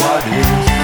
glórias.